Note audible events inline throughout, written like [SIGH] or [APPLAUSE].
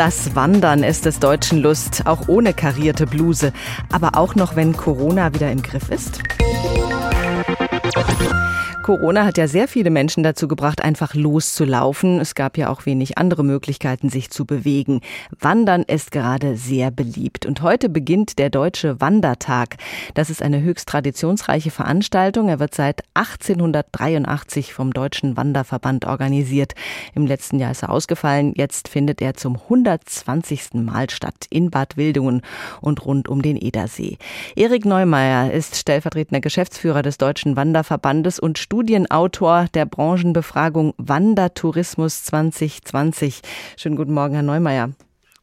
Das Wandern ist des Deutschen Lust, auch ohne karierte Bluse. Aber auch noch, wenn Corona wieder im Griff ist? Corona hat ja sehr viele Menschen dazu gebracht, einfach loszulaufen. Es gab ja auch wenig andere Möglichkeiten, sich zu bewegen. Wandern ist gerade sehr beliebt. Und heute beginnt der Deutsche Wandertag. Das ist eine höchst traditionsreiche Veranstaltung. Er wird seit 1883 vom Deutschen Wanderverband organisiert. Im letzten Jahr ist er ausgefallen. Jetzt findet er zum 120. Mal statt in Bad Wildungen und rund um den Edersee. Erik Neumeier ist stellvertretender Geschäftsführer des Deutschen Wanderverbandes und Studienautor der Branchenbefragung Wandertourismus 2020. Schönen guten Morgen, Herr Neumeier.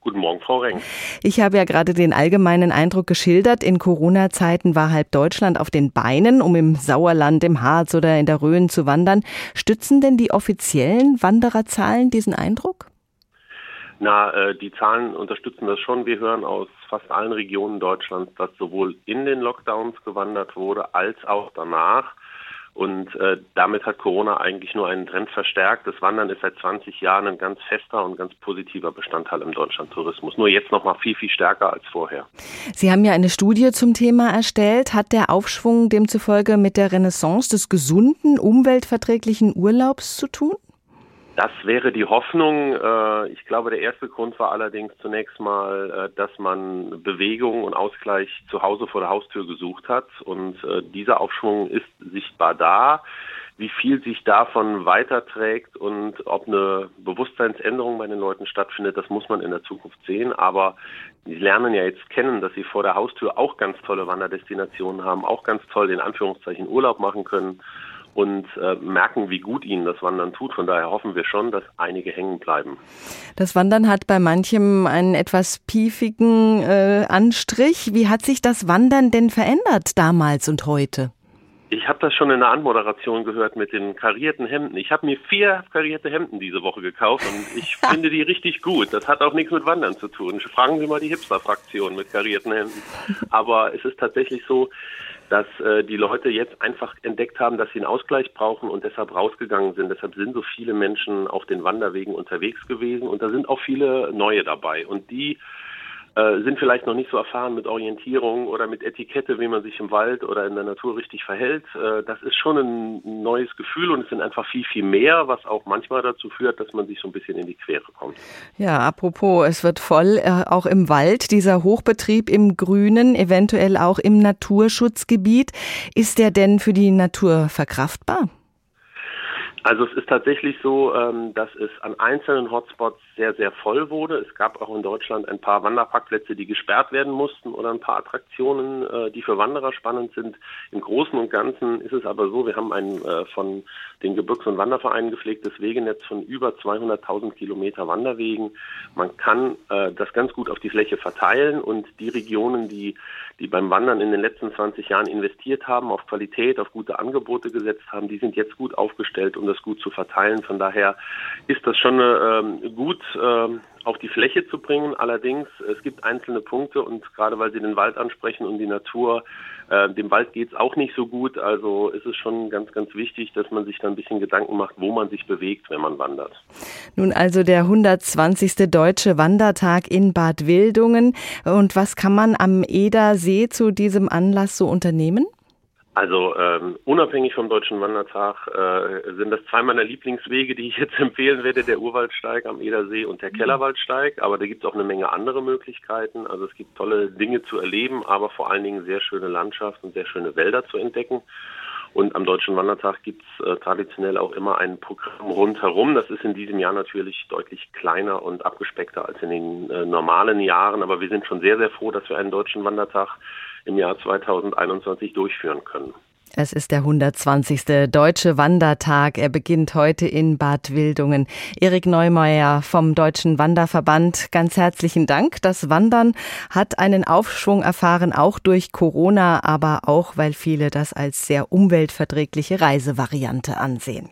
Guten Morgen, Frau Reng. Ich habe ja gerade den allgemeinen Eindruck geschildert. In Corona-Zeiten war halb Deutschland auf den Beinen, um im Sauerland, im Harz oder in der Rhön zu wandern. Stützen denn die offiziellen Wandererzahlen diesen Eindruck? Na, äh, die Zahlen unterstützen das schon. Wir hören aus fast allen Regionen Deutschlands, dass sowohl in den Lockdowns gewandert wurde, als auch danach. Und äh, damit hat Corona eigentlich nur einen Trend verstärkt. Das Wandern ist seit 20 Jahren ein ganz fester und ganz positiver Bestandteil im Deutschlandtourismus. Nur jetzt noch mal viel, viel stärker als vorher. Sie haben ja eine Studie zum Thema erstellt. Hat der Aufschwung demzufolge mit der Renaissance des gesunden, umweltverträglichen Urlaubs zu tun? Das wäre die Hoffnung. Äh, ich glaube, der erste Grund war allerdings zunächst mal, äh, dass man Bewegung und Ausgleich zu Hause vor der Haustür gesucht hat. Und äh, dieser Aufschwung ist sichtbar da. Wie viel sich davon weiterträgt und ob eine Bewusstseinsänderung bei den Leuten stattfindet, das muss man in der Zukunft sehen. Aber sie lernen ja jetzt kennen, dass sie vor der Haustür auch ganz tolle Wanderdestinationen haben, auch ganz toll in Anführungszeichen Urlaub machen können und äh, merken, wie gut ihnen das Wandern tut. Von daher hoffen wir schon, dass einige hängen bleiben. Das Wandern hat bei manchem einen etwas piefigen äh, Anstrich. Wie hat sich das Wandern denn verändert damals und heute? Ich habe das schon in der Anmoderation gehört mit den karierten Hemden. Ich habe mir vier karierte Hemden diese Woche gekauft und ich [LAUGHS] finde die richtig gut. Das hat auch nichts mit Wandern zu tun. Fragen Sie mal die Hipster-Fraktion mit karierten Hemden. Aber es ist tatsächlich so, dass äh, die Leute jetzt einfach entdeckt haben, dass sie einen Ausgleich brauchen und deshalb rausgegangen sind. Deshalb sind so viele Menschen auf den Wanderwegen unterwegs gewesen und da sind auch viele neue dabei. Und die äh, sind vielleicht noch nicht so erfahren mit Orientierung oder mit Etikette, wie man sich im Wald oder in der Natur richtig verhält. Äh, das ist schon ein neues Gefühl und es sind einfach viel, viel mehr, was auch manchmal dazu führt, dass man sich so ein bisschen in die Quere kommt. Ja, apropos, es wird voll, äh, auch im Wald, dieser Hochbetrieb im Grünen, eventuell auch im Naturschutzgebiet. Ist der denn für die Natur verkraftbar? Also es ist tatsächlich so, ähm, dass es an einzelnen Hotspots sehr, sehr voll wurde. Es gab auch in Deutschland ein paar Wanderparkplätze, die gesperrt werden mussten oder ein paar Attraktionen, äh, die für Wanderer spannend sind. Im Großen und Ganzen ist es aber so, wir haben ein äh, von den Gebirgs- und Wandervereinen gepflegtes Wegenetz von über 200.000 Kilometer Wanderwegen. Man kann äh, das ganz gut auf die Fläche verteilen und die Regionen, die, die beim Wandern in den letzten 20 Jahren investiert haben, auf Qualität, auf gute Angebote gesetzt haben, die sind jetzt gut aufgestellt, um das das gut zu verteilen. Von daher ist das schon ähm, gut ähm, auf die Fläche zu bringen. Allerdings, es gibt einzelne Punkte und gerade weil Sie den Wald ansprechen und die Natur, äh, dem Wald geht es auch nicht so gut. Also ist es schon ganz, ganz wichtig, dass man sich da ein bisschen Gedanken macht, wo man sich bewegt, wenn man wandert. Nun also der 120. Deutsche Wandertag in Bad Wildungen. Und was kann man am Edersee zu diesem Anlass so unternehmen? Also ähm, unabhängig vom Deutschen Wandertag äh, sind das zwei meiner Lieblingswege, die ich jetzt [LAUGHS] empfehlen werde, der Urwaldsteig am Edersee und der mhm. Kellerwaldsteig. Aber da gibt es auch eine Menge andere Möglichkeiten. Also es gibt tolle Dinge zu erleben, aber vor allen Dingen sehr schöne Landschaft und sehr schöne Wälder zu entdecken. Und am Deutschen Wandertag gibt es äh, traditionell auch immer ein Programm rundherum. Das ist in diesem Jahr natürlich deutlich kleiner und abgespeckter als in den äh, normalen Jahren. Aber wir sind schon sehr, sehr froh, dass wir einen Deutschen Wandertag im Jahr 2021 durchführen können. Es ist der 120. Deutsche Wandertag. Er beginnt heute in Bad Wildungen. Erik Neumeier vom Deutschen Wanderverband, ganz herzlichen Dank. Das Wandern hat einen Aufschwung erfahren, auch durch Corona, aber auch, weil viele das als sehr umweltverträgliche Reisevariante ansehen.